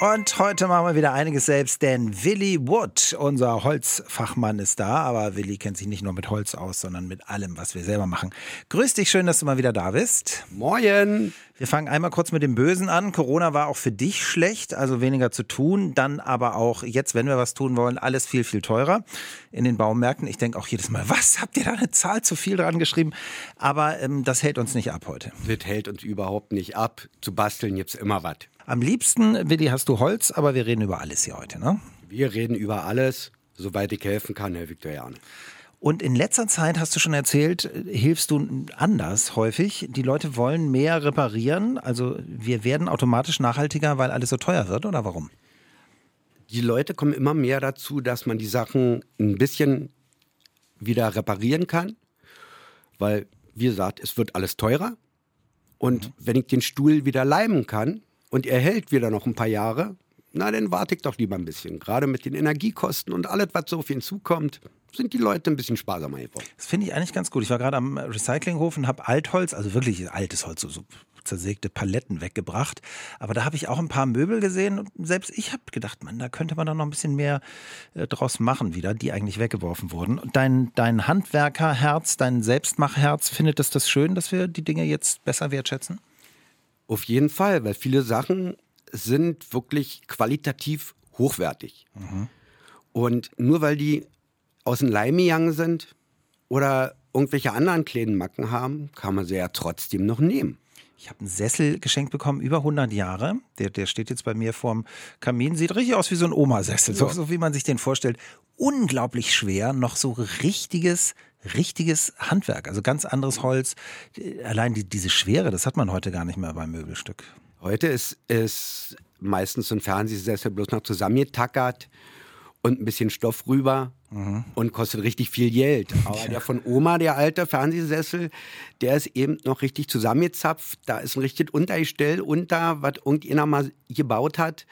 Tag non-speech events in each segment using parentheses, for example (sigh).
Und heute machen wir wieder einiges selbst, denn Willy Wood, unser Holzfachmann, ist da. Aber Willy kennt sich nicht nur mit Holz aus, sondern mit allem, was wir selber machen. Grüß dich, schön, dass du mal wieder da bist. Moin. Wir fangen einmal kurz mit dem Bösen an. Corona war auch für dich schlecht, also weniger zu tun. Dann aber auch jetzt, wenn wir was tun wollen, alles viel, viel teurer in den Baumärkten. Ich denke auch jedes Mal, (laughs) was habt ihr da eine Zahl zu viel dran geschrieben? Aber ähm, das hält uns nicht ab heute. Das hält uns überhaupt nicht ab. Zu basteln gibt's immer was. Am liebsten, Willi, hast du Holz, aber wir reden über alles hier heute, ne? Wir reden über alles, soweit ich helfen kann, Herr Viktoriane. Und in letzter Zeit hast du schon erzählt, hilfst du anders häufig. Die Leute wollen mehr reparieren. Also wir werden automatisch nachhaltiger, weil alles so teuer wird, oder warum? Die Leute kommen immer mehr dazu, dass man die Sachen ein bisschen wieder reparieren kann. Weil, wie gesagt, es wird alles teurer. Und mhm. wenn ich den Stuhl wieder leimen kann, und er hält wieder noch ein paar Jahre, na, dann warte ich doch lieber ein bisschen. Gerade mit den Energiekosten und alles, was so auf ihn zukommt, sind die Leute ein bisschen sparsamer geworden. Das finde ich eigentlich ganz gut. Ich war gerade am Recyclinghof und habe Altholz, also wirklich altes Holz, so, so zersägte Paletten weggebracht. Aber da habe ich auch ein paar Möbel gesehen und selbst ich habe gedacht, man, da könnte man doch noch ein bisschen mehr äh, draus machen wieder, die eigentlich weggeworfen wurden. Und dein, dein Handwerkerherz, dein Selbstmachherz, findet es das schön, dass wir die Dinge jetzt besser wertschätzen? Auf jeden Fall, weil viele Sachen sind wirklich qualitativ hochwertig. Mhm. Und nur weil die aus dem Leim gegangen sind oder irgendwelche anderen kleinen Macken haben, kann man sie ja trotzdem noch nehmen. Ich habe einen Sessel geschenkt bekommen, über 100 Jahre. Der, der steht jetzt bei mir vorm Kamin. Sieht richtig aus wie so ein Omasessel, so, so wie man sich den vorstellt. Unglaublich schwer, noch so richtiges richtiges Handwerk, also ganz anderes Holz. Allein die, diese Schwere, das hat man heute gar nicht mehr beim Möbelstück. Heute ist es meistens so ein Fernsehsessel bloß noch zusammengetackert und ein bisschen Stoff rüber mhm. und kostet richtig viel Geld. (laughs) Aber ja. der von Oma, der alte Fernsehsessel, der ist eben noch richtig zusammengezapft. Da ist ein richtig Untergestell unter, was irgendjemand mal gebaut hat.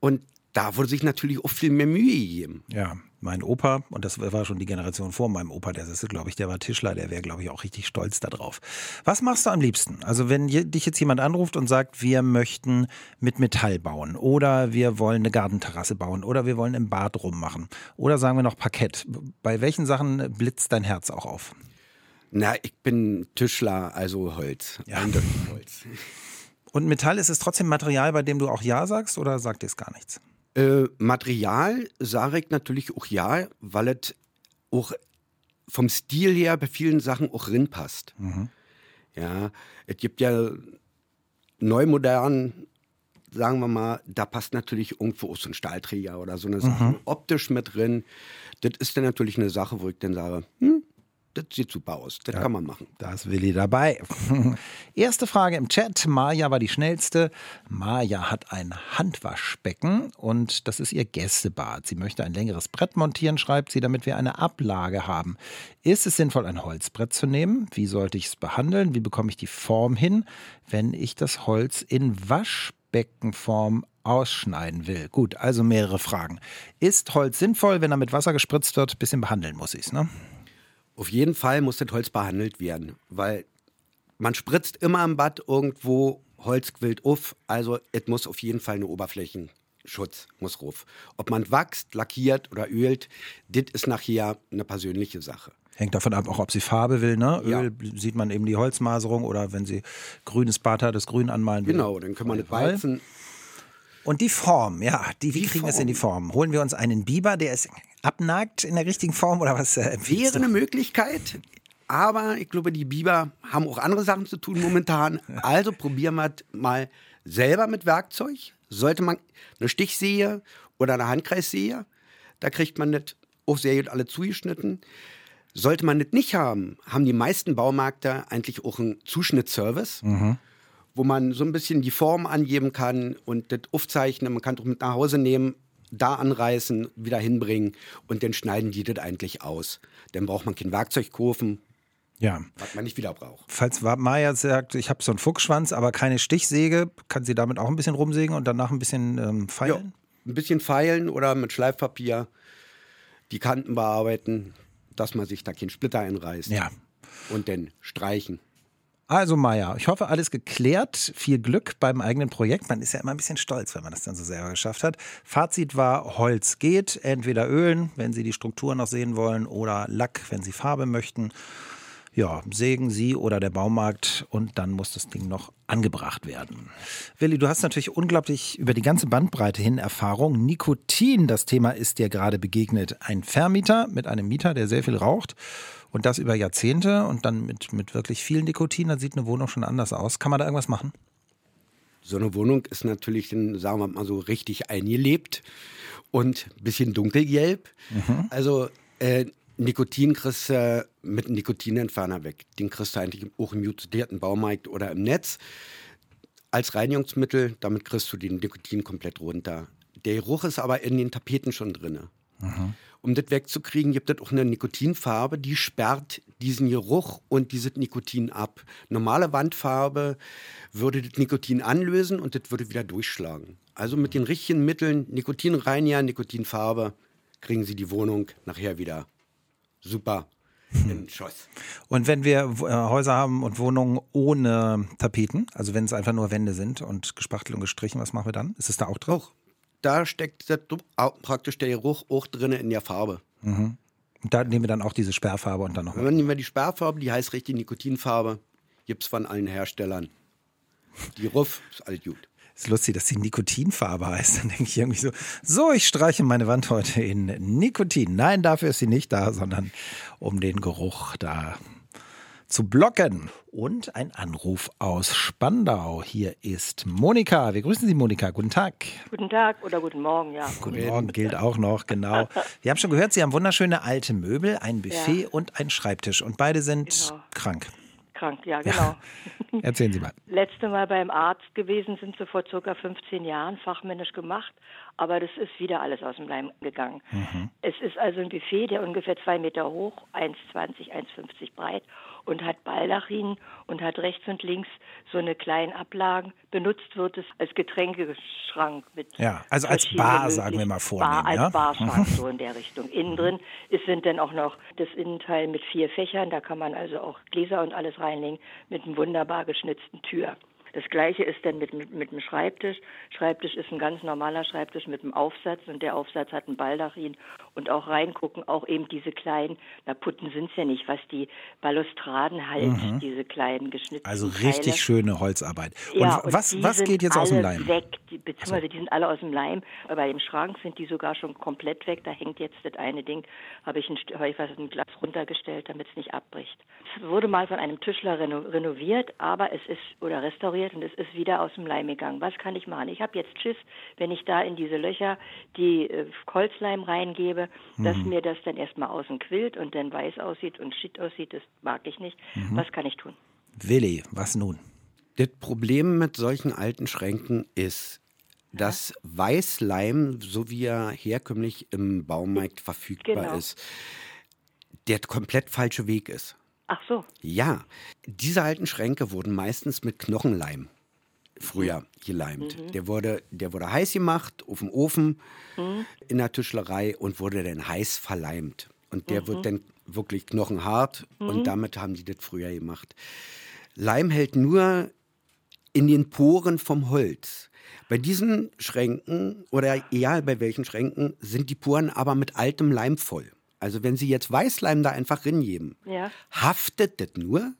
Und da wurde sich natürlich auch viel mehr Mühe gegeben. Ja, mein Opa, und das war schon die Generation vor meinem Opa, der ist, glaube ich, der war Tischler, der wäre, glaube ich, auch richtig stolz darauf. Was machst du am liebsten? Also, wenn dich jetzt jemand anruft und sagt, wir möchten mit Metall bauen oder wir wollen eine Gartenterrasse bauen oder wir wollen im Bad rummachen oder sagen wir noch Parkett. Bei welchen Sachen blitzt dein Herz auch auf? Na, ich bin Tischler, also Holz. Ja. Eindeutig Holz. Und Metall ist es trotzdem Material, bei dem du auch Ja sagst oder sagt dir es gar nichts? Äh, Material sage ich natürlich auch ja, weil es auch vom Stil her bei vielen Sachen auch rinpasst. Mhm. Ja, es gibt ja neu modern, sagen wir mal, da passt natürlich irgendwo auch so ein Stahlträger oder so eine Sache mhm. optisch mit drin. Das ist dann natürlich eine Sache, wo ich dann sage, hm, das sieht super aus. Das ja, kann man machen. Da ist Willi dabei. (laughs) Erste Frage im Chat. Maja war die schnellste. Maja hat ein Handwaschbecken und das ist ihr Gästebad. Sie möchte ein längeres Brett montieren, schreibt sie, damit wir eine Ablage haben. Ist es sinnvoll, ein Holzbrett zu nehmen? Wie sollte ich es behandeln? Wie bekomme ich die Form hin, wenn ich das Holz in Waschbeckenform ausschneiden will. Gut, also mehrere Fragen. Ist Holz sinnvoll, wenn er mit Wasser gespritzt wird? Bisschen behandeln muss ich es, ne? Auf jeden Fall muss das Holz behandelt werden, weil man spritzt immer im Bad irgendwo Holz quillt auf, also es muss auf jeden Fall eine Oberflächenschutz muss ruf. Ob man wachst, lackiert oder ölt, das ist nachher eine persönliche Sache. Hängt davon ab, auch ob sie Farbe will, ne? Öl ja. sieht man eben die Holzmaserung oder wenn sie grünes Bad hat, das Grün anmalen will. Genau, dann kann man das walzen. Und die Form, ja, die, wie die kriegen wir es in die Form? Holen wir uns einen Biber, der ist abnagt in der richtigen Form oder was? Äh, Wäre eine Möglichkeit. Aber ich glaube, die Biber haben auch andere Sachen zu tun momentan. (laughs) Also probieren wir mal selber mit Werkzeug. Sollte man eine Stichsäge oder eine Handkreissäge, da kriegt man das auch sehr gut alle zugeschnitten. Sollte man das nicht haben, haben die meisten Baumärkte eigentlich auch einen Zuschnittservice, mhm. wo man so ein bisschen die Form angeben kann und das aufzeichnen. Man kann es auch mit nach Hause nehmen, da anreißen, wieder hinbringen und dann schneiden die das eigentlich aus. Dann braucht man kein Werkzeug kaufen. Ja. Was man nicht wieder braucht. Falls Maya sagt, ich habe so einen Fuchsschwanz, aber keine Stichsäge, kann sie damit auch ein bisschen rumsägen und danach ein bisschen ähm, feilen? Ja, ein bisschen feilen oder mit Schleifpapier die Kanten bearbeiten, dass man sich da keinen Splitter einreißt. Ja. und dann streichen. Also Maja, ich hoffe, alles geklärt. Viel Glück beim eigenen Projekt. Man ist ja immer ein bisschen stolz, wenn man das dann so selber geschafft hat. Fazit war, Holz geht. Entweder Ölen, wenn Sie die Struktur noch sehen wollen, oder Lack, wenn Sie Farbe möchten. Ja, sägen Sie oder der Baumarkt und dann muss das Ding noch angebracht werden. Willi, du hast natürlich unglaublich über die ganze Bandbreite hin Erfahrung. Nikotin, das Thema ist dir gerade begegnet. Ein Vermieter mit einem Mieter, der sehr viel raucht und das über Jahrzehnte und dann mit, mit wirklich viel Nikotin, dann sieht eine Wohnung schon anders aus. Kann man da irgendwas machen? So eine Wohnung ist natürlich, sagen wir mal so, richtig eingelebt und ein bisschen dunkelgelb. Mhm. Also äh, Nikotin kriegst du mit Nikotinentferner weg. Den kriegst du eigentlich auch im jutierten Baumarkt oder im Netz. Als Reinigungsmittel, damit kriegst du den Nikotin komplett runter. Der Geruch ist aber in den Tapeten schon drin. Mhm. Um das wegzukriegen, gibt es auch eine Nikotinfarbe, die sperrt diesen Geruch und dieses Nikotin ab. Normale Wandfarbe würde das Nikotin anlösen und das würde wieder durchschlagen. Also mit den richtigen Mitteln, Nikotinreiniger, Nikotinfarbe, kriegen Sie die Wohnung nachher wieder super in (laughs) Schuss. Und wenn wir äh, Häuser haben und Wohnungen ohne Tapeten, also wenn es einfach nur Wände sind und gespachtelt und gestrichen, was machen wir dann? Ist es da auch drin? Auch da steckt praktisch der Geruch auch drin in der Farbe. Mhm. Und da nehmen wir dann auch diese Sperrfarbe und dann noch. Dann nehmen wir die Sperrfarbe, die heißt richtig Nikotinfarbe. Gibt es von allen Herstellern. Die Ruff ist alles gut. Ist lustig, dass die Nikotinfarbe heißt. Dann denke ich irgendwie so, so, ich streiche meine Wand heute in Nikotin. Nein, dafür ist sie nicht da, sondern um den Geruch da zu blocken. Und ein Anruf aus Spandau. Hier ist Monika. Wir grüßen Sie, Monika. Guten Tag. Guten Tag oder guten Morgen, ja. Guten Morgen gilt auch noch, genau. (laughs) Wir haben schon gehört, Sie haben wunderschöne alte Möbel, ein Buffet ja. und einen Schreibtisch. Und beide sind genau. krank. Krank, ja, genau. Ja. (laughs) Erzählen Sie mal. Letzte Mal beim Arzt gewesen sind sie vor circa 15 Jahren, fachmännisch gemacht, aber das ist wieder alles aus dem Leim gegangen. Mhm. Es ist also ein Buffet, der ungefähr zwei Meter hoch, 1,20, 1,50 breit und hat Baldachin und hat rechts und links so eine kleine Ablagen. Benutzt wird es als Getränkeschrank mit. Ja, also als Bar, sagen wir mal vornehmen. Bar, als ja? Barschrank, (laughs) so in der Richtung. Innen drin ist, sind dann auch noch das Innenteil mit vier Fächern. Da kann man also auch Gläser und alles reinlegen mit einem wunderbar geschnitzten Tür. Das gleiche ist dann mit, mit, mit dem Schreibtisch. Schreibtisch ist ein ganz normaler Schreibtisch mit einem Aufsatz und der Aufsatz hat einen Baldachin und auch reingucken, auch eben diese kleinen, na Putten sind es ja nicht, was die Balustraden halt, mhm. diese kleinen geschnittenen Also richtig Teile. schöne Holzarbeit. Und, ja, und was, was geht jetzt aus dem Leim? weg, die, beziehungsweise so. die sind alle aus dem Leim. Aber bei dem Schrank sind die sogar schon komplett weg. Da hängt jetzt das eine Ding, habe ich ein, hab ich was, ein Glas runtergestellt, damit es nicht abbricht. Es wurde mal von einem Tischler reno renoviert, aber es ist, oder restauriert, und es ist wieder aus dem Leim gegangen. Was kann ich machen? Ich habe jetzt Schiss, wenn ich da in diese Löcher die äh, Holzleim reingebe, mhm. dass mir das dann erstmal außen quillt und dann weiß aussieht und shit aussieht. Das mag ich nicht. Mhm. Was kann ich tun? Willi, was nun? Das Problem mit solchen alten Schränken ist, dass Weißleim, so wie er herkömmlich im Baumarkt verfügbar genau. ist, der komplett falsche Weg ist. Ach so. Ja, diese alten Schränke wurden meistens mit Knochenleim früher geleimt. Mhm. Der, wurde, der wurde heiß gemacht auf dem Ofen mhm. in der Tischlerei und wurde dann heiß verleimt. Und der mhm. wird dann wirklich knochenhart und mhm. damit haben sie das früher gemacht. Leim hält nur in den Poren vom Holz. Bei diesen Schränken oder egal bei welchen Schränken sind die Poren aber mit altem Leim voll. Also wenn Sie jetzt Weißleim da einfach ringeben, ja. haftet das nur,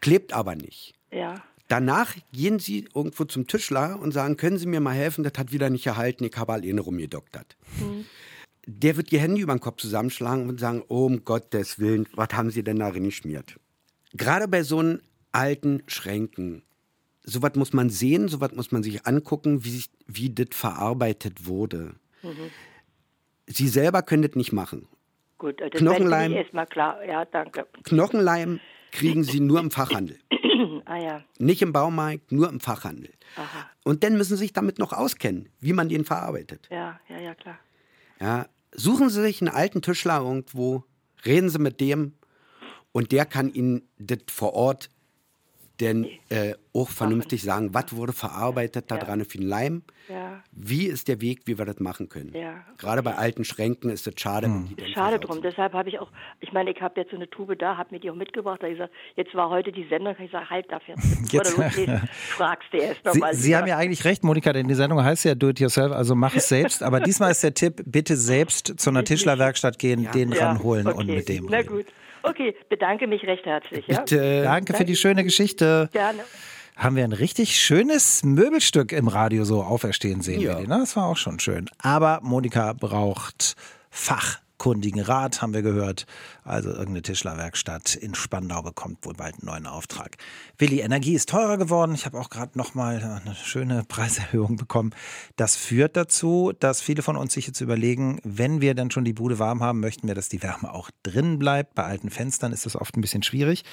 klebt aber nicht. Ja. Danach gehen Sie irgendwo zum Tischler und sagen, können Sie mir mal helfen, das hat wieder nicht erhalten, ich habe alleine rumgedoktert. Mhm. Der wird die Hände über den Kopf zusammenschlagen und sagen, oh, um Gottes Willen, was haben Sie denn da reingeschmiert? Gerade bei so einen alten Schränken, sowas muss man sehen, sowas muss man sich angucken, wie, wie das verarbeitet wurde. Mhm. Sie selber können das nicht machen. Gut, das Knochenleim, erstmal klar. Ja, danke. Knochenleim kriegen Sie nur im Fachhandel. (coughs) ah, ja. Nicht im Baumarkt, nur im Fachhandel. Aha. Und dann müssen Sie sich damit noch auskennen, wie man den verarbeitet. Ja, ja, ja, klar. Ja, suchen Sie sich einen alten Tischler irgendwo, reden Sie mit dem und der kann Ihnen das vor Ort denn äh, auch vernünftig sagen, was wurde verarbeitet da dran für den Leim? Ja. Wie ist der Weg, wie wir das machen können? Ja, Gerade bei alten Schränken ist es schade, dann Schade drum. sind. Deshalb habe ich auch, ich meine, ich habe jetzt so eine Tube da, habe mir die auch mitgebracht. Da ich gesagt, jetzt war heute die Sendung. Ich sage, halt dafür. Jetzt- (laughs) fragst du erst Sie, nochmal. Sie haben ja eigentlich recht, Monika, denn die Sendung heißt ja Do It Yourself, also mach es selbst. Aber diesmal ist der Tipp, bitte selbst zu einer Tischlerwerkstatt gehen, den ranholen und mit dem Na reden. gut. Okay, bedanke mich recht herzlich. Ja? Bitte. Danke für die schöne Geschichte. Gerne. Haben wir ein richtig schönes Möbelstück im Radio so auferstehen sehen. Ja. Ne? Das war auch schon schön. Aber Monika braucht fachkundigen Rat, haben wir gehört. Also irgendeine Tischlerwerkstatt in Spandau bekommt wohl bald einen neuen Auftrag. Willi, Energie ist teurer geworden. Ich habe auch gerade noch mal eine schöne (laughs) Preiserhöhung bekommen. Das führt dazu, dass viele von uns sich jetzt überlegen, wenn wir dann schon die Bude warm haben, möchten wir, dass die Wärme auch drin bleibt. Bei alten Fenstern ist das oft ein bisschen schwierig.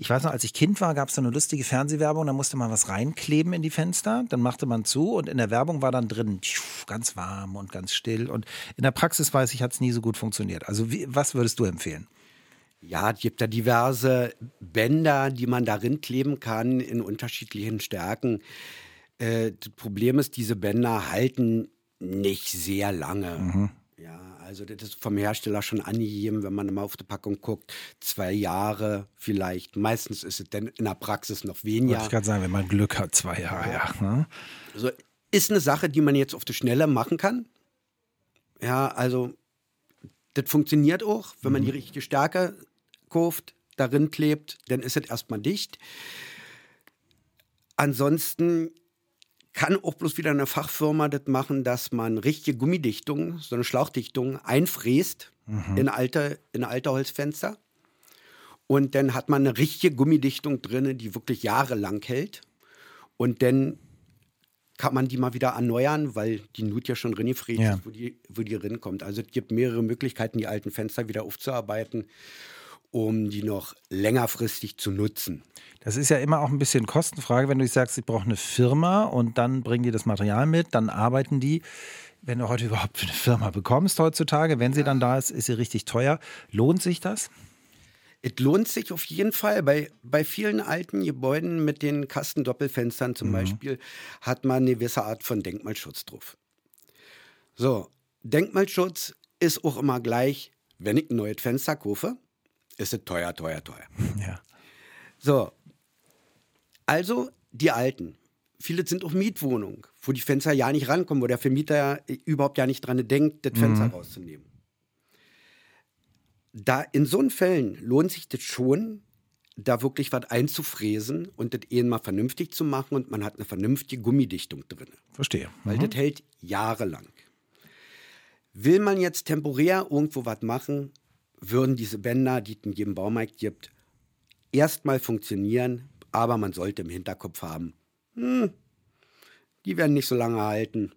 Ich weiß noch, als ich Kind war, gab es so eine lustige Fernsehwerbung, da musste man was reinkleben in die Fenster, dann machte man zu und in der Werbung war dann drin tschuh, ganz warm und ganz still. Und in der Praxis weiß ich, hat es nie so gut funktioniert. Also wie, was würdest du empfehlen? Ja, es gibt da diverse Bänder, die man darin kleben kann in unterschiedlichen Stärken. Äh, das Problem ist, diese Bänder halten nicht sehr lange. Ja, also das ist vom Hersteller schon angegeben, wenn man mal auf die Packung guckt, zwei Jahre vielleicht. Meistens ist es dann in der Praxis noch Wollte weniger. ich gerade sagen, wenn man Glück hat, zwei Jahre, ja. ne? Also ist eine Sache, die man jetzt auf die Schnelle machen kann. Ja, also das funktioniert auch, wenn man die richtige Stärke kauft, darin klebt, dann ist es erstmal dicht. Ansonsten kann auch bloß wieder eine Fachfirma das machen, dass man richtige Gummidichtung, so eine Schlauchdichtung einfräst in, alte, in alte Holzfenster. Und dann hat man eine richtige Gummidichtung drin, die wirklich jahrelang hält. Und dann kann man die mal wieder erneuern, weil die Nut ja schon reingefräst Ja. ist, wo die, wo die rinkommt. Also es gibt mehrere Möglichkeiten, die alten Fenster wieder aufzuarbeiten, um die noch längerfristig zu nutzen. Das ist ja immer auch ein bisschen Kostenfrage, wenn du sagst, ich brauche eine Firma und dann bringen die das Material mit, dann arbeiten die. Wenn du heute überhaupt eine Firma bekommst heutzutage, wenn sie dann da ist, ist sie richtig teuer. Lohnt sich das? Es lohnt sich auf jeden Fall. Bei, bei vielen alten Gebäuden mit den Kastendoppelfenstern zum Beispiel hat man eine gewisse Art von Denkmalschutz drauf. So, Denkmalschutz ist auch immer gleich, wenn ich ein neues Fenster kaufe, ist es teuer, teuer, teuer. (laughs) Ja. So, also die alten. Viele sind auch Mietwohnungen, wo die Fenster ja nicht rankommen, wo der Vermieter ja überhaupt ja nicht dran denkt, das Fenster rauszunehmen. Da in so einen Fällen lohnt sich das schon, da wirklich was einzufräsen und das eh mal vernünftig zu machen und man hat eine vernünftige Gummidichtung drin. Verstehe. Weil das hält jahrelang. Will man jetzt temporär irgendwo was machen, würden diese Bänder, die es in jedem Baumarkt gibt, erstmal funktionieren, aber man sollte im Hinterkopf haben, hm, die werden nicht so lange halten.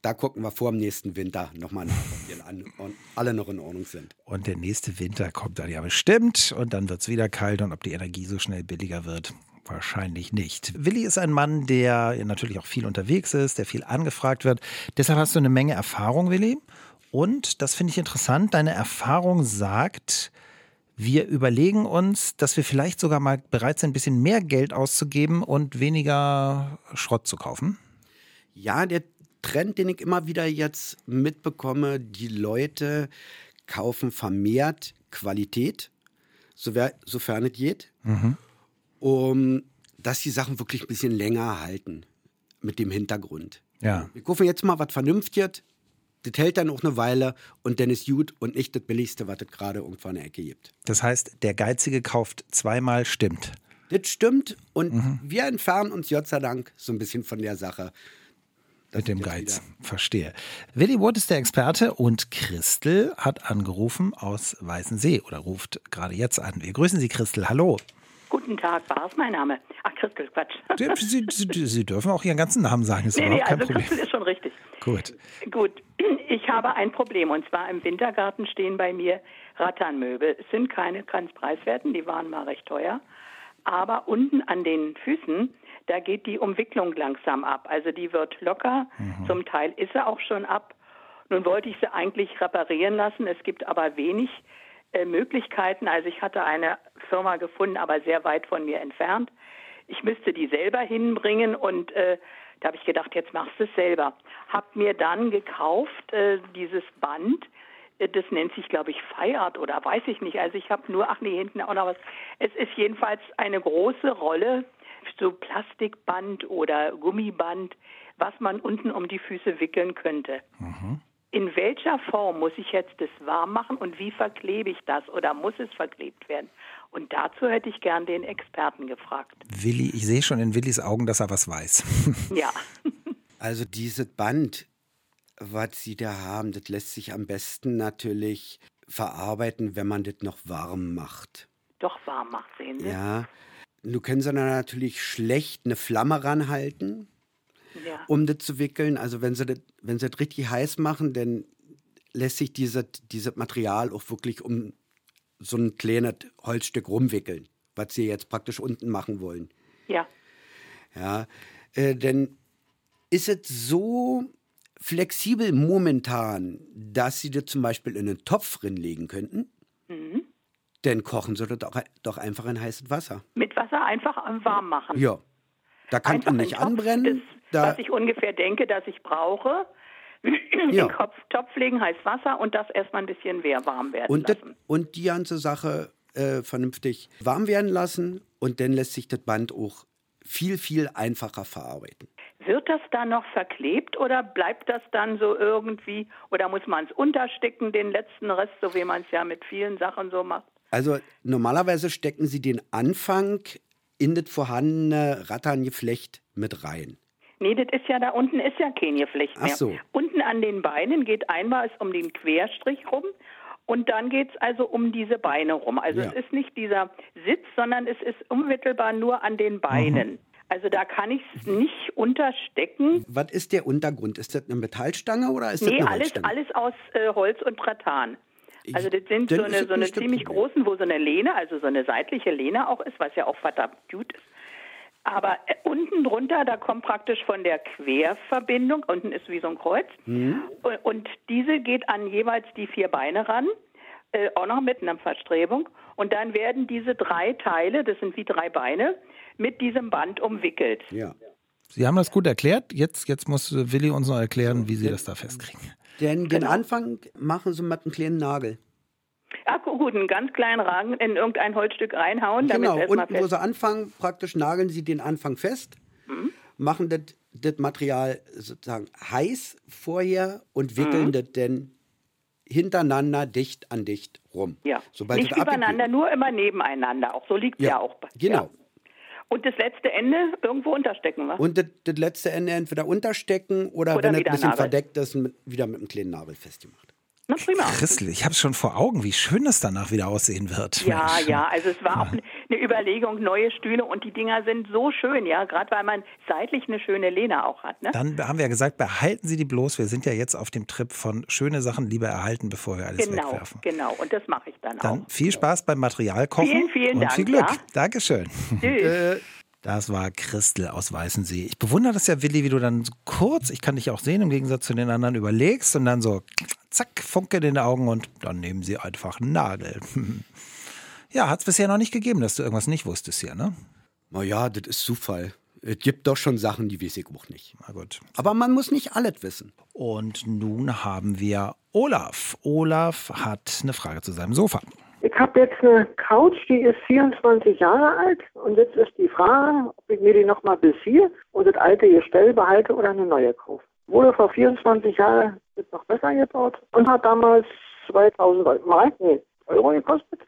Da gucken wir vor dem nächsten Winter nochmal nach, ob die alle noch in Ordnung sind. Und der nächste Winter kommt dann ja bestimmt und dann wird es wieder kalt und ob die Energie so schnell billiger wird, wahrscheinlich nicht. Willi ist ein Mann, der natürlich auch viel unterwegs ist, der viel angefragt wird. Deshalb hast du eine Menge Erfahrung, Willi. Und das finde ich interessant, deine Erfahrung sagt, wir überlegen uns, dass wir vielleicht sogar mal bereit sind, ein bisschen mehr Geld auszugeben und weniger Schrott zu kaufen. Ja, der Trend, den ich immer wieder jetzt mitbekomme, die Leute kaufen vermehrt Qualität, sofern es geht, um dass die Sachen wirklich ein bisschen länger halten mit dem Hintergrund. Ja. Wir kaufen jetzt mal was Vernünftiges, das hält dann auch eine Weile und dann ist gut und nicht das Billigste, was es gerade irgendwo an der Ecke gibt. Das heißt, der Geizige kauft zweimal, stimmt. Das stimmt und wir entfernen uns Gott sei Dank so ein bisschen von der Sache. Das Mit dem Geiz. wieder- Verstehe. Willi Wood ist der Experte und Christel hat angerufen aus Weißensee oder ruft gerade jetzt an. Wir grüßen Sie, Christel. Hallo. Guten Tag, war es mein Name. Ach, Christel, Quatsch. Sie, Sie, Sie, dürfen auch Ihren ganzen Namen sagen, ist nee, (laughs) nee, überhaupt kein also Problem. Christel ist schon richtig. Gut. Gut, (clears throat) ich habe ein Problem und zwar im Wintergarten stehen bei mir Rattanmöbel. Es sind keine ganz preiswerten, die waren mal recht teuer. Aber unten an den Füßen, da geht die Umwicklung langsam ab. Also die wird locker, zum Teil ist sie auch schon ab. Nun wollte ich sie eigentlich reparieren lassen. Es gibt aber wenig äh, Möglichkeiten. Also ich hatte eine Firma gefunden, aber sehr weit von mir entfernt. Ich müsste die selber hinbringen und äh, da habe ich gedacht, jetzt machst du es selber. Hab mir dann gekauft äh, dieses Band. Äh, das nennt sich, glaube ich, Feiert oder weiß ich nicht. Also ich habe nur, ach nee, hinten auch noch was. Es ist jedenfalls eine große Rolle, so Plastikband oder Gummiband, was man unten um die Füße wickeln könnte. Mhm. In welcher Form muss ich jetzt das warm machen und wie verklebe ich das oder muss es verklebt werden? Und dazu hätte ich gern den Experten gefragt. Willi, ich sehe schon in Willis Augen, dass er was weiß. (laughs) Ja. Also dieses Band, was Sie da haben, das lässt sich am besten natürlich verarbeiten, wenn man das noch warm macht. Doch warm macht, sehen Sie. Ja. Du kannst dann natürlich schlecht eine Flamme ranhalten Ja. um das zu wickeln. Also wenn sie das, wenn sie das richtig heiß machen, dann lässt sich dieses, dieses Material auch wirklich um so ein kleines Holzstück rumwickeln, was sie jetzt praktisch unten machen wollen. Ja. Ja, äh, denn ist es so flexibel momentan, dass sie das zum Beispiel in einen Topf drinlegen könnten? Mhm. Dann kochen sie das doch, doch einfach in heißes Wasser. Mit Wasser einfach warm machen. Ja. Da kann man nicht Topf, anbrennen. Das, Da, was ich ungefähr denke, dass ich brauche. (clears throat) Ja. In den Kopf, Topf legen, heiß Wasser und das erstmal ein bisschen warm werden und, das, lassen. und die ganze Sache äh, vernünftig warm werden lassen und dann lässt sich das Band auch viel, viel einfacher verarbeiten. Wird das dann noch verklebt oder bleibt das dann so irgendwie oder muss man es unterstecken, den letzten Rest, so wie man es ja mit vielen Sachen so macht? Also normalerweise stecken sie den Anfang in das vorhandene Ratterngeflecht mit rein. Nee, das ist ja da unten ist ja kein Geflecht Ach mehr. so. Unten an den Beinen geht einmal es um den Querstrich rum und dann geht es also um diese Beine rum. Also Ja. es ist nicht dieser Sitz, sondern es ist unmittelbar nur an den Beinen. Also da kann ich es nicht unterstecken. Was ist der Untergrund? Ist das eine Metallstange oder ist das Nee, eine alles, alles aus äh, Holz und Tratan. Also das sind Dann so eine, das so eine das ziemlich großen, wo so eine Lehne, also so eine seitliche Lehne auch ist, was ja auch verdammt gut ist. Aber äh, unten drunter, da kommt praktisch von der Querverbindung, unten ist wie so ein Kreuz, Mhm. und, und diese geht an jeweils die vier Beine ran, äh, auch noch mit einer Verstrebung. Und dann werden diese drei Teile, das sind wie drei Beine, mit diesem Band umwickelt. Ja. Sie haben das gut erklärt. Jetzt, jetzt muss äh, Willi uns noch erklären, wie Sie das da festkriegen. Denn den Genau. Anfang machen sie mit einem kleinen Nagel. Ach gut, einen ganz kleinen Ragen in irgendein Holzstück reinhauen, damit Genau, es erstmal unten, wo fest sie anfangen, praktisch nageln sie den Anfang fest, Mhm. machen das, Material sozusagen heiß vorher und wickeln Mhm. das dann hintereinander dicht an dicht rum. Ja, Sobald nicht übereinander, nur immer nebeneinander. Auch so liegt ja, Ja, auch. genau. Ja. Und das letzte Ende irgendwo unterstecken, was? Und das, das letzte Ende entweder unterstecken oder, Oder wenn es ein bisschen Nagel. verdeckt ist, mit, wieder mit einem kleinen Nagel festgemacht. Na prima. Christel, ich habe es schon vor Augen, wie schön es danach wieder aussehen wird. Ja, Mensch. ja, also es war auch eine Überlegung, neue Stühle und die Dinger sind so schön, ja, gerade weil man seitlich eine schöne Lehne auch hat, ne? Dann haben wir ja gesagt, behalten Sie die bloß. Wir sind ja jetzt auf dem Trip von schöne Sachen lieber erhalten, bevor wir alles Genau, wegwerfen. genau. Und das mache ich dann, Dann auch. viel Spaß beim Materialkochen Vielen, vielen und Dank, viel Glück. ja. Dankeschön. Tschüss. Das war Christel aus Weißensee. Ich bewundere das ja, Willi, wie du dann so kurz, ich kann dich auch sehen, im Gegensatz zu den anderen, überlegst und dann so zack, Funke in den Augen und dann nehmen sie einfach einen Nagel. (laughs) Ja, hat es bisher noch nicht gegeben, dass du irgendwas nicht wusstest hier, ne? Naja, das ist Zufall. Es gibt doch schon Sachen, die weiß ich auch nicht. Na gut. Aber man muss nicht alles wissen. Und nun haben wir Olaf. Olaf hat eine Frage zu seinem Sofa. Ich habe jetzt eine Couch, die ist 24 Jahre alt und jetzt ist die Frage, ob ich mir die nochmal beziehe und das alte Gestell behalte oder eine neue kaufe. Wurde vor 24 Jahren jetzt noch besser gebaut und hat damals 2000 Mark, nee, Euro gekostet.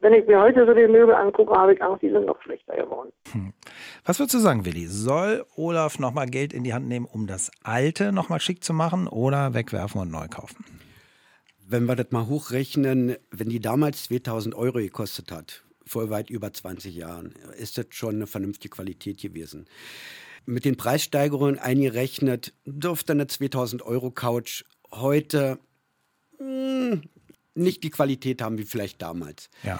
Wenn ich mir heute so die Möbel angucke, habe ich Angst, die sind noch schlechter geworden. Was würdest du sagen, Willi? Soll Olaf nochmal Geld in die Hand nehmen, um das alte nochmal schick zu machen oder wegwerfen und neu kaufen? Wenn wir das mal hochrechnen, wenn die damals 2000 Euro gekostet hat, vor weit über 20 Jahren, ist das schon eine vernünftige Qualität gewesen. Mit den Preissteigerungen eingerechnet, dürfte eine 2000 Euro Couch heute mh, nicht die Qualität haben wie vielleicht damals. Ja.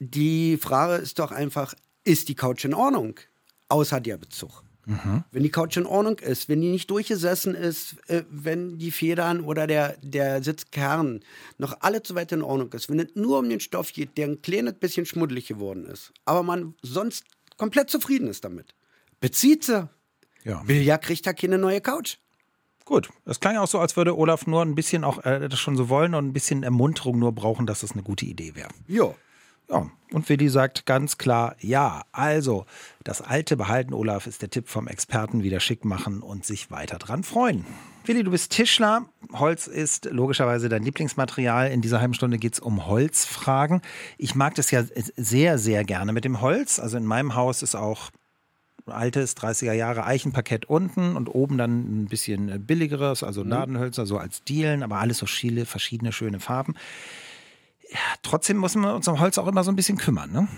Die Frage ist doch einfach, ist die Couch in Ordnung? Außer der Bezug. Mhm. Wenn die Couch in Ordnung ist, wenn die nicht durchgesessen ist, äh, wenn die Federn oder der, der Sitzkern noch alle zu weit in Ordnung ist, wenn es nur um den Stoff geht, der ein kleines bisschen schmuddelig geworden ist, aber man sonst komplett zufrieden ist damit, bezieht sie. Ja. Will ja, kriegt er keine neue Couch. Gut, es klang auch so, als würde Olaf nur ein bisschen auch äh, das schon so wollen und ein bisschen Ermunterung nur brauchen, dass das eine gute Idee wäre. Ja. Ja, und Willi sagt ganz klar ja. Also, das alte behalten, Olaf, ist der Tipp vom Experten, wieder schick machen und sich weiter dran freuen. Willi, du bist Tischler. Holz ist logischerweise dein Lieblingsmaterial. In dieser halben Stunde geht es um Holzfragen. Ich mag das ja sehr, sehr gerne mit dem Holz. Also in meinem Haus ist auch altes 30er Jahre Eichenparkett unten und oben dann ein bisschen billigeres, also Nadenhölzer, so als Dielen, aber alles so viele verschiedene schöne Farben ja, trotzdem müssen wir uns um Holz auch immer so ein bisschen kümmern, ne?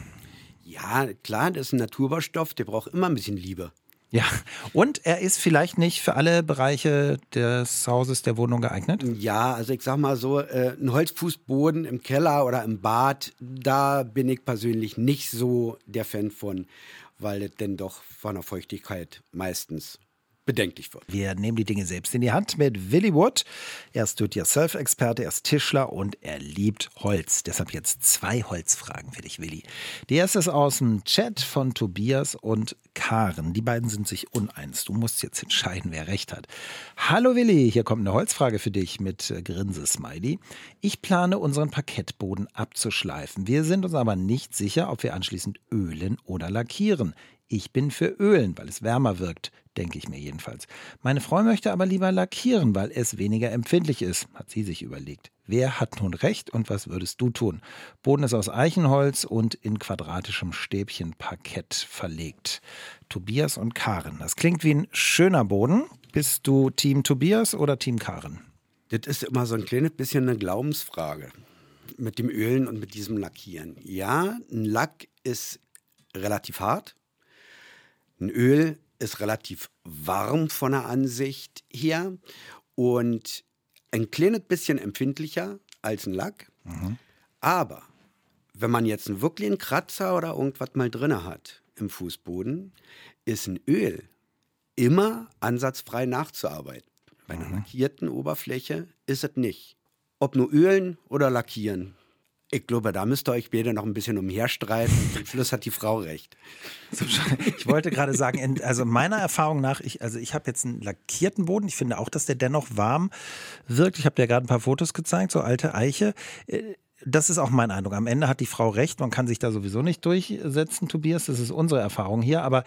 Ja, klar, das ist ein Naturbaustoff, der braucht immer ein bisschen Liebe. Ja, und er ist vielleicht nicht für alle Bereiche des Hauses, der Wohnung geeignet? Ja, also ich sag mal so, äh, ein Holzfußboden im Keller oder im Bad, da bin ich persönlich nicht so der Fan von, weil es denn doch von der Feuchtigkeit meistens bedenklich wird. Wir nehmen die Dinge selbst in die Hand mit Willy Wood. Er ist Do-it-yourself-Experte, er ist Tischler und er liebt Holz. Deshalb jetzt zwei Holzfragen für dich, Willi. Die erste ist aus dem Chat von Tobias und Karen. Die beiden sind sich uneins. Du musst jetzt entscheiden, wer recht hat. Hallo Willi, hier kommt eine Holzfrage für dich mit Grinse-Smiley. Ich plane, unseren Parkettboden abzuschleifen. Wir sind uns aber nicht sicher, ob wir anschließend ölen oder lackieren. Ich bin für Ölen, weil es wärmer wirkt, denke ich mir jedenfalls. Meine Frau möchte aber lieber lackieren, weil es weniger empfindlich ist, hat sie sich überlegt. Wer hat nun recht und was würdest du tun? Boden ist aus Eichenholz und in quadratischem Stäbchenparkett verlegt. Tobias und Karen. Das klingt wie ein schöner Boden. Bist du Team Tobias oder Team Karen? Das ist immer so ein kleines bisschen eine Glaubensfrage mit dem Ölen und mit diesem Lackieren. Ja, ein Lack ist relativ hart, ein Öl ist relativ warm von der Ansicht her und ein kleines bisschen empfindlicher als ein Lack. Mhm. Aber wenn man jetzt wirklich einen Kratzer oder irgendwas mal drin hat im Fußboden, ist ein Öl immer ansatzfrei nachzuarbeiten. Bei einer mhm. lackierten Oberfläche ist es nicht. Ob nur ölen oder lackieren, ich glaube, da müsst ihr euch beide noch ein bisschen umherstreiten. Zum Schluss hat die Frau recht. Ich wollte gerade sagen, also meiner Erfahrung nach, ich, also ich habe jetzt einen lackierten Boden. Ich finde auch, dass der dennoch warm wirkt. Ich habe dir gerade ein paar Fotos gezeigt, so alte Eiche. Äh, das ist auch mein Eindruck. Am Ende hat die Frau recht. Man kann sich da sowieso nicht durchsetzen, Tobias. Das ist unsere Erfahrung hier. Aber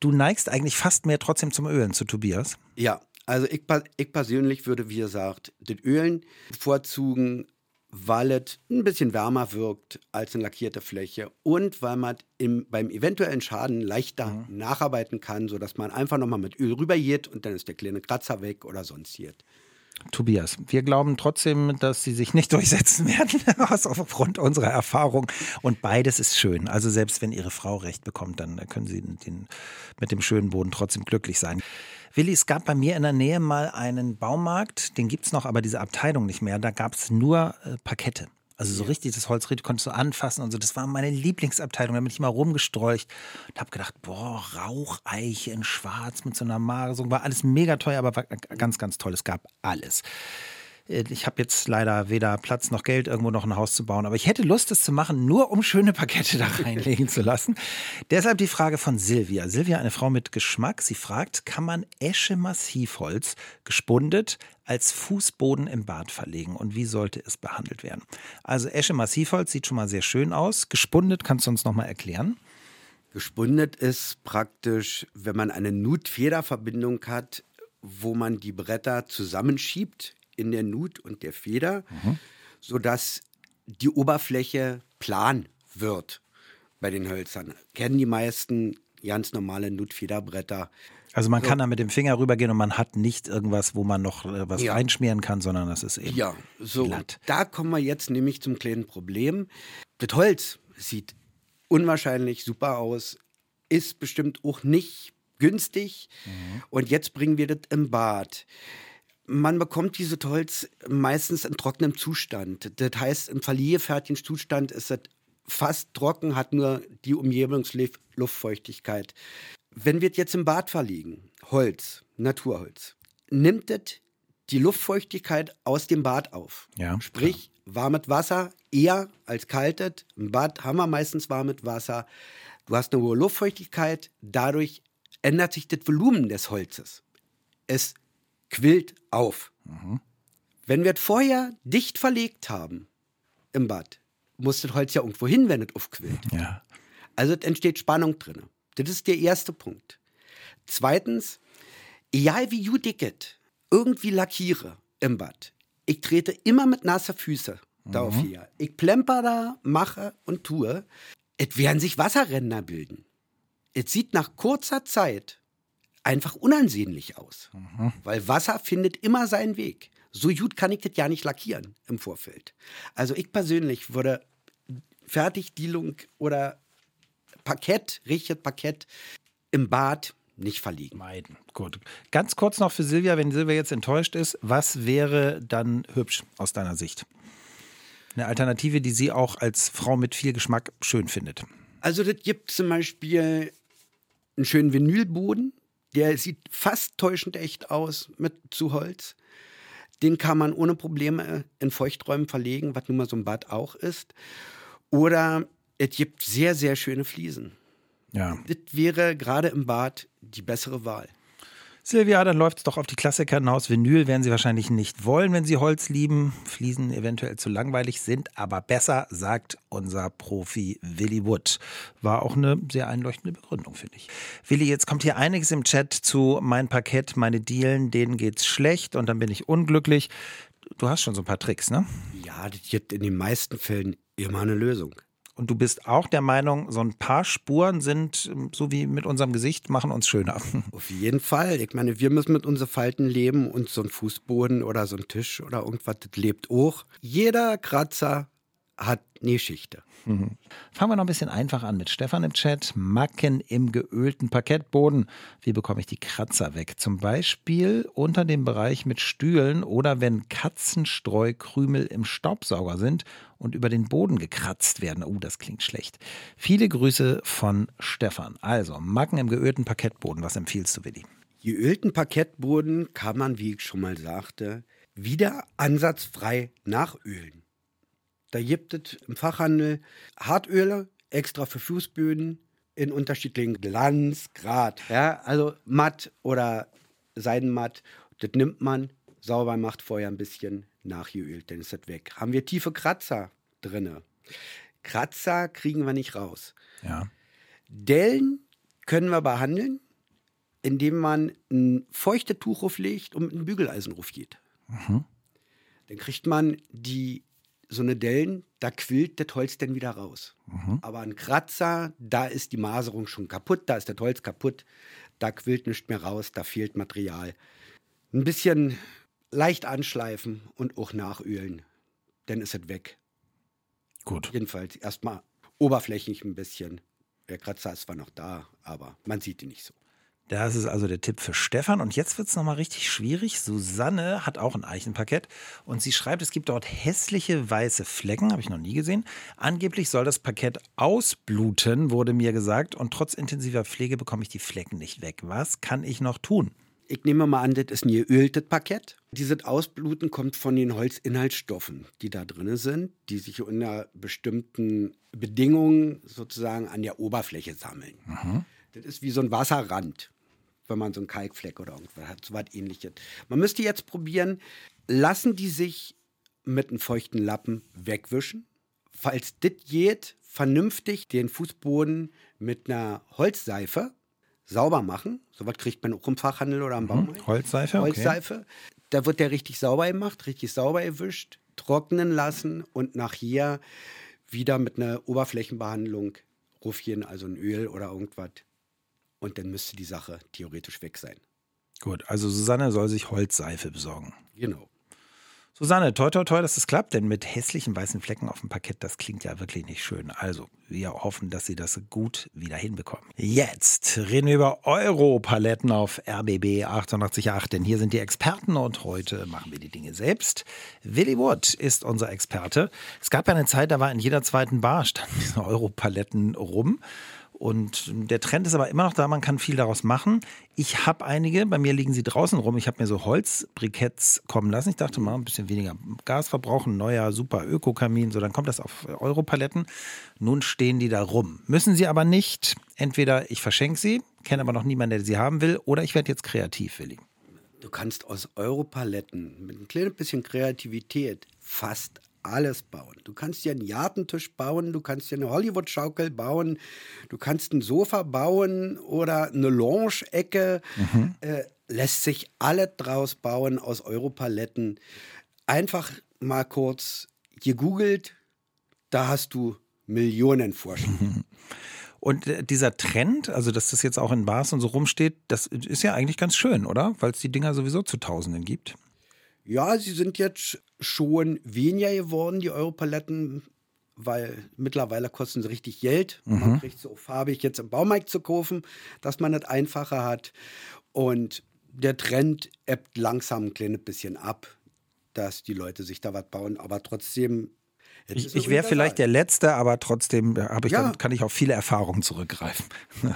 du neigst eigentlich fast mehr trotzdem zum Ölen zu Tobias. Ja, also ich, ich persönlich würde, wie gesagt, den Ölen bevorzugen weil es ein bisschen wärmer wirkt als eine lackierte Fläche und weil man im, beim eventuellen Schaden leichter mhm. nacharbeiten kann, sodass man einfach nochmal mit Öl rübergeht und dann ist der kleine Kratzer weg oder sonstiert. Tobias, wir glauben trotzdem, dass sie sich nicht (laughs) durchsetzen werden, aufgrund unserer Erfahrung. Und beides ist schön. Also selbst wenn ihre Frau recht bekommt, dann können sie den, mit dem schönen Boden trotzdem glücklich sein. Willi, es gab bei mir in der Nähe mal einen Baumarkt, den gibt es noch, aber diese Abteilung nicht mehr. Da gab es nur äh, Parkette. Also so richtig das Holzried konntest du anfassen und so. Das war meine Lieblingsabteilung. Da bin ich mal rumgestrolcht und habe gedacht, boah, Raucheiche in Schwarz mit so einer Marsung. War alles mega teuer, aber war ganz, ganz toll. Es gab alles. Äh, ich habe jetzt leider weder Platz noch Geld, irgendwo noch ein Haus zu bauen. Aber ich hätte Lust, das zu machen, nur um schöne Pakete da (laughs) reinlegen zu lassen. Deshalb die Frage von Silvia. Silvia, eine Frau mit Geschmack. Sie fragt, kann man Esche-Massivholz gespundet als Fußboden im Bad verlegen und wie sollte es behandelt werden? Also Esche-Massivholz sieht schon mal sehr schön aus. Gespundet kannst du uns noch mal erklären? Gespundet ist praktisch, wenn man eine Nut-Feder-Verbindung hat, wo man die Bretter zusammenschiebt in der Nut und der Feder, mhm. sodass die Oberfläche plan wird bei den Hölzern. Kennen die meisten ganz normale Nutfederbretter. Also man so. kann da mit dem Finger rübergehen und man hat nicht irgendwas, wo man noch äh, was ja. reinschmieren kann, sondern das ist eben ja, so. glatt. Da kommen wir jetzt nämlich zum kleinen Problem. Das Holz sieht unwahrscheinlich super aus, ist bestimmt auch nicht günstig. Mhm. Und jetzt bringen wir das im Bad man bekommt dieses Holz meistens in trockenem Zustand. Das heißt, im verlierfertigen Zustand ist es fast trocken, hat nur die Umgebungsluftfeuchtigkeit. Wenn wir es jetzt im Bad verlegen, Holz, Naturholz, nimmt es die Luftfeuchtigkeit aus dem Bad auf. Ja, Sprich, warmes Wasser eher als kaltes. Im Bad haben wir meistens warmes Wasser. Du hast eine hohe Luftfeuchtigkeit, dadurch ändert sich das Volumen des Holzes. Es quillt auf. Wenn wir es vorher dicht verlegt haben im Bad, muss das Holz ja irgendwo hin, wenn es aufquillt. Ja. Also es entsteht Spannung drin. Das ist der erste Punkt. Zweitens, egal wie ich es irgendwie lackiere im Bad, ich trete immer mit nasser Füße darauf her. Ich plemper da, mache und tue. Es werden sich Wasserränder bilden. Es sieht nach kurzer Zeit einfach unansehnlich aus. Weil Wasser findet immer seinen Weg. So gut kann ich das ja nicht lackieren im Vorfeld. Also ich persönlich würde Fertigdielung oder Parkett, richtiges Parkett im Bad nicht verlegen. Meiden. Gut. Ganz kurz noch für Silvia, wenn Silvia jetzt enttäuscht ist, was wäre dann hübsch aus deiner Sicht? Eine Alternative, die sie auch als Frau mit viel Geschmack schön findet. Also das gibt zum Beispiel einen schönen Vinylboden, der sieht fast täuschend echt aus mit zu Holz. Den kann man ohne Probleme in Feuchträumen verlegen, was nun mal so ein Bad auch ist. Oder es gibt sehr, sehr schöne Fliesen. Ja. Das wäre gerade im Bad die bessere Wahl. Silvia, dann läuft es doch auf die Klassiker hinaus. Vinyl werden Sie wahrscheinlich nicht wollen, wenn Sie Holz lieben. Fliesen eventuell zu langweilig sind, aber besser, sagt unser Profi Willy Wood. War auch eine sehr einleuchtende Begründung, finde ich. Willy, jetzt kommt hier einiges im Chat zu mein Parkett, meine Dielen, denen geht's schlecht und dann bin ich unglücklich. Du hast schon so ein paar Tricks, ne? Ja, das gibt in den meisten Fällen immer eine Lösung. Und du bist auch der Meinung, so ein paar Spuren sind, so wie mit unserem Gesicht, machen uns schöner. (laughs) Auf jeden Fall. Ich meine, wir müssen mit unseren Falten leben und so ein Fußboden oder so ein Tisch oder irgendwas, das lebt auch. Jeder Kratzer hat eine Geschichte. Fangen wir noch ein bisschen einfach an mit Stefan im Chat. Macken im geölten Parkettboden. Wie bekomme ich die Kratzer weg? Zum Beispiel unter dem Bereich mit Stühlen oder wenn Katzenstreukrümel im Staubsauger sind und über den Boden gekratzt werden. Oh, das klingt schlecht. Viele Grüße von Stefan. Also, Macken im geölten Parkettboden. Was empfiehlst du, Willi? Geölten Parkettboden kann man, wie ich schon mal sagte, wieder ansatzfrei nachölen. Da gibt es im Fachhandel Hartöle extra für Fußböden in unterschiedlichen Glanzgrad. Ja, also matt oder seidenmatt. Das nimmt man, sauber macht vorher ein bisschen nachgeölt, dann ist das weg. Haben wir tiefe Kratzer drinne? Kratzer kriegen wir nicht raus. Ja. Dellen können wir behandeln, indem man ein feuchtes Tuch auflegt und mit einem Bügeleisen geht. Dann kriegt man die so eine Dellen, da quillt das Holz dann wieder raus. Aber ein Kratzer, da ist die Maserung schon kaputt, da ist das Holz kaputt, da quillt nichts mehr raus, da fehlt Material. Ein bisschen leicht anschleifen und auch nachölen, dann ist es weg. Gut. Jedenfalls erstmal oberflächlich ein bisschen. Der Kratzer ist zwar noch da, aber man sieht ihn nicht so. Das ist also der Tipp für Stefan. Und jetzt wird es nochmal richtig schwierig. Susanne hat auch ein Eichenparkett und sie schreibt, es gibt dort hässliche weiße Flecken, habe ich noch nie gesehen. Angeblich soll das Parkett ausbluten, wurde mir gesagt. Und trotz intensiver Pflege bekomme ich die Flecken nicht weg. Was kann ich noch tun? Ich nehme mal an, das ist ein geöltes Parkett. Dieses Ausbluten kommt von den Holzinhaltsstoffen, die da drin sind, die sich unter bestimmten Bedingungen sozusagen an der Oberfläche sammeln. Das ist wie so ein Wasserrand, wenn man so einen Kalkfleck oder irgendwas hat, so was ähnliches. Man müsste jetzt probieren, lassen die sich mit einem feuchten Lappen wegwischen. Falls das geht, vernünftig den Fußboden mit einer Holzseife sauber machen. Sowas kriegt man auch im Fachhandel oder am Baumarkt. Holzseife, okay. Holzseife. Da wird der richtig sauber gemacht, richtig sauber erwischt, trocknen lassen und nachher wieder mit einer Oberflächenbehandlung ruffieren, also ein Öl oder irgendwas. Und dann müsste die Sache theoretisch weg sein. Gut, also Susanne soll sich Holzseife besorgen. Genau. Susanne, toi toi toi, dass das klappt, denn mit hässlichen weißen Flecken auf dem Parkett, das klingt ja wirklich nicht schön. Also, wir hoffen, dass Sie das gut wieder hinbekommen. Jetzt reden wir über Europaletten auf RBB 888, denn hier sind die Experten und heute machen wir die Dinge selbst. Willy Wood ist unser Experte. Es gab ja eine Zeit, da war in jeder zweiten Bar standen (laughs) diese Europaletten rum. Und der Trend ist aber immer noch da, man kann viel daraus machen. Ich habe einige, bei mir liegen sie draußen rum. Ich habe mir so Holzbriketts kommen lassen. Ich dachte mal, ein bisschen weniger Gas verbrauchen, neuer super Ökokamin, so dann kommt das auf Europaletten. Nun stehen die da rum. Müssen sie aber nicht. Entweder ich verschenke sie, kenne aber noch niemanden, der sie haben will, oder ich werde jetzt kreativ, Willi. Du kannst aus Europaletten mit ein kleines bisschen Kreativität fast alles bauen. Du kannst dir einen Jartentisch bauen, du kannst dir eine Hollywood-Schaukel bauen, du kannst ein Sofa bauen oder eine Lounge-Ecke. Mhm. Äh, lässt sich alles draus bauen aus Europaletten. Einfach mal kurz gegoogelt, da hast du Millionen Vorschläge. Und äh, dieser Trend, also dass das jetzt auch in Bars und so rumsteht, das ist ja eigentlich ganz schön, oder? Weil es die Dinger sowieso zu Tausenden gibt. Ja, sie sind jetzt schon weniger geworden, die Europaletten, weil mittlerweile kosten sie richtig Geld. Mhm. Man kriegt so farbig jetzt im Baumarkt zu kaufen, dass man das einfacher hat. Und der Trend ebbt langsam ein kleines bisschen ab, dass die Leute sich da was bauen, aber trotzdem ich, ich wäre vielleicht der Letzte, aber trotzdem ich ja. dann, kann ich auf viele Erfahrungen zurückgreifen. (laughs)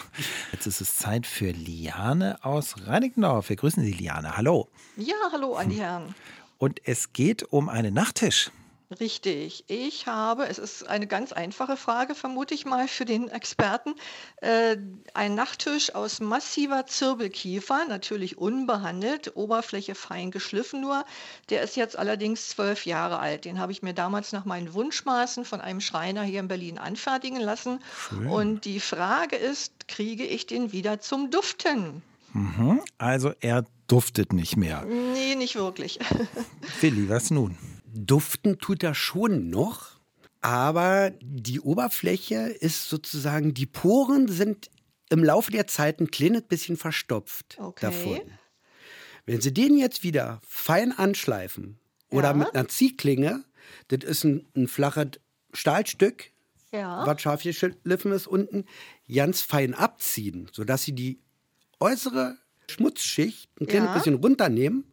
Jetzt ist es Zeit für Liane aus Reinickendorf. Wir grüßen Sie, Liane. Hallo. Ja, hallo an die Herren. Und es geht um einen Nachttisch. Richtig. Ich habe, es ist eine ganz einfache Frage, vermute ich mal für den Experten, äh, ein Nachttisch aus massiver Zirbelkiefer, natürlich unbehandelt, Oberfläche fein geschliffen nur. Der ist jetzt allerdings zwölf Jahre alt. Den habe ich mir damals nach meinen Wunschmaßen von einem Schreiner hier in Berlin anfertigen lassen. Schön. Und die Frage ist, kriege ich den wieder zum Duften? Mhm. Also er duftet nicht mehr. Nee, nicht wirklich. Willi, was nun? Duften tut er schon noch, aber die Oberfläche ist sozusagen, die Poren sind im Laufe der Zeit ein kleines bisschen verstopft okay. davon. Wenn Sie den jetzt wieder fein anschleifen oder ja. mit einer Ziehklinge, das ist ein, ein flaches Stahlstück, ja. was scharf geschliffen ist unten, ganz fein abziehen, sodass Sie die äußere Schmutzschicht ein kleines ja. bisschen runternehmen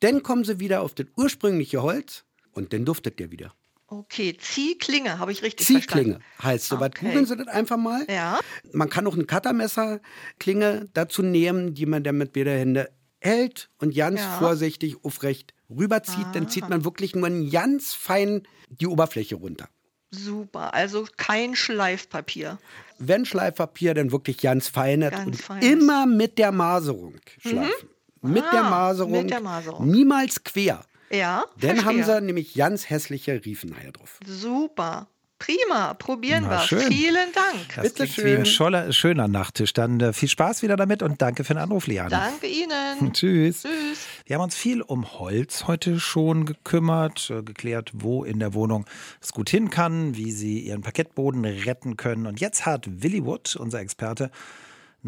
dann kommen sie wieder auf das ursprüngliche Holz und dann duftet der wieder. Okay, Ziehklinge, habe ich richtig Ziehklinge verstanden. heißt so. Okay. Googeln Sie das einfach mal. Ja. Man kann auch eine Cuttermesserklinge dazu nehmen, die man dann mit beiden Händen hält und ganz ja. vorsichtig aufrecht rüberzieht. Ah. Dann zieht man wirklich nur ganz fein die Oberfläche runter. Super, also kein Schleifpapier. Wenn Schleifpapier, dann wirklich ganz feines und feines. immer mit der Maserung schleifen. Mhm. Mit, ah, der Maserung, mit der Maserung. Niemals quer. Ja. Dann haben sie nämlich ganz hässliche Riefenhaie drauf. Super. Prima, probieren wir. Vielen Dank. Das Bitte schön. Wie ein scholler, schöner Nachttisch. Dann äh, viel Spaß wieder damit und danke für den Anruf, Liane. Danke Ihnen. (laughs) Tschüss. Tschüss. Wir haben uns viel um Holz heute schon gekümmert, äh, geklärt, wo in der Wohnung es gut hin kann, wie Sie Ihren Parkettboden retten können. Und jetzt hat Willy Wood, unser Experte,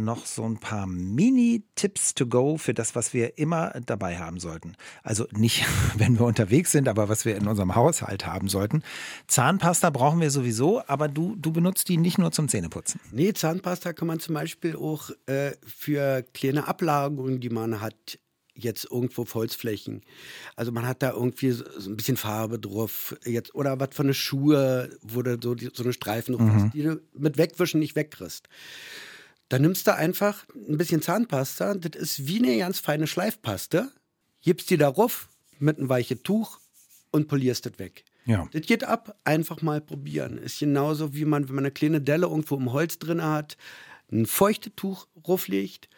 noch so ein paar Mini-Tipps to go für das, was wir immer dabei haben sollten. Also nicht, (laughs) wenn wir unterwegs sind, aber was wir in unserem Haushalt haben sollten. Zahnpasta brauchen wir sowieso, aber du, du benutzt die nicht nur zum Zähneputzen. Nee, Zahnpasta kann man zum Beispiel auch äh, für kleine Ablagerungen, die man hat, jetzt irgendwo auf Holzflächen. Also man hat da irgendwie so, ein bisschen Farbe drauf, jetzt oder was von eine Schuhe, wo du so, die, so eine Streifen drauf mhm. hast, die du mit Wegwischen nicht wegkriegst. Dann nimmst du einfach ein bisschen Zahnpasta, das ist wie eine ganz feine Schleifpaste, gibst die darauf mit einem weichen Tuch und polierst das weg. Ja. Das geht ab, einfach mal probieren. Ist genauso wie man, wenn man eine kleine Delle irgendwo im Holz drin hat, ein feuchtes Tuch rauflegt,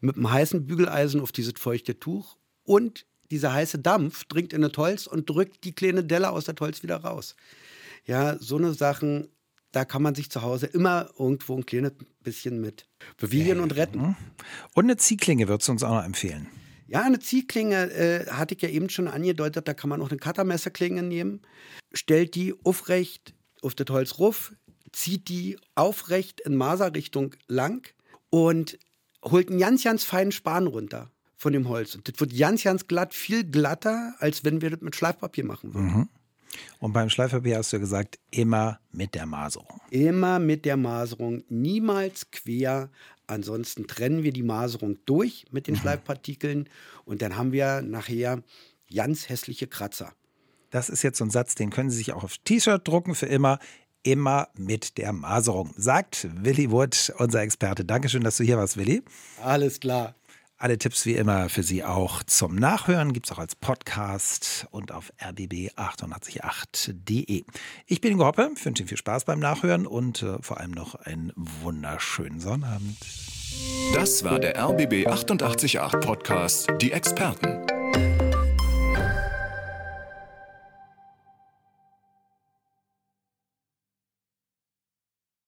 mit einem heißen Bügeleisen auf dieses feuchte Tuch und dieser heiße Dampf dringt in das Holz und drückt die kleine Delle aus dem Holz wieder raus. Ja, so eine Sachen da kann man sich zu Hause immer irgendwo ein kleines bisschen mit bewegen und retten. Und eine Ziehklinge würdest du uns auch noch empfehlen. Ja, eine Ziehklinge äh, hatte ich ja eben schon angedeutet, da kann man auch eine Cuttermesserklinge nehmen. Stellt die aufrecht auf das Holz ruf, zieht die aufrecht in Maserrichtung lang und holt einen ganz, ganz feinen Span runter von dem Holz. Und das wird ganz, ganz glatt, viel glatter, als wenn wir das mit Schleifpapier machen würden. Mhm. Und beim Schleifpapier hast du gesagt, immer mit der Maserung. Immer mit der Maserung, niemals quer. Ansonsten trennen wir die Maserung durch mit den mhm. Schleifpartikeln und dann haben wir nachher ganz hässliche Kratzer. Das ist jetzt so ein Satz, den können Sie sich auch auf T-Shirt drucken für immer. immer mit der Maserung, sagt Willi Wood, unser Experte. Dankeschön, dass du hier warst, Willi. Alles klar. Alle Tipps wie immer für Sie auch zum Nachhören gibt es auch als Podcast und auf rbb888.de. Ich bin Ingo Hoppe, wünsche Ihnen viel Spaß beim Nachhören und äh, vor allem noch einen wunderschönen Sonnabend. Das war der RBB 888 Podcast, die Experten.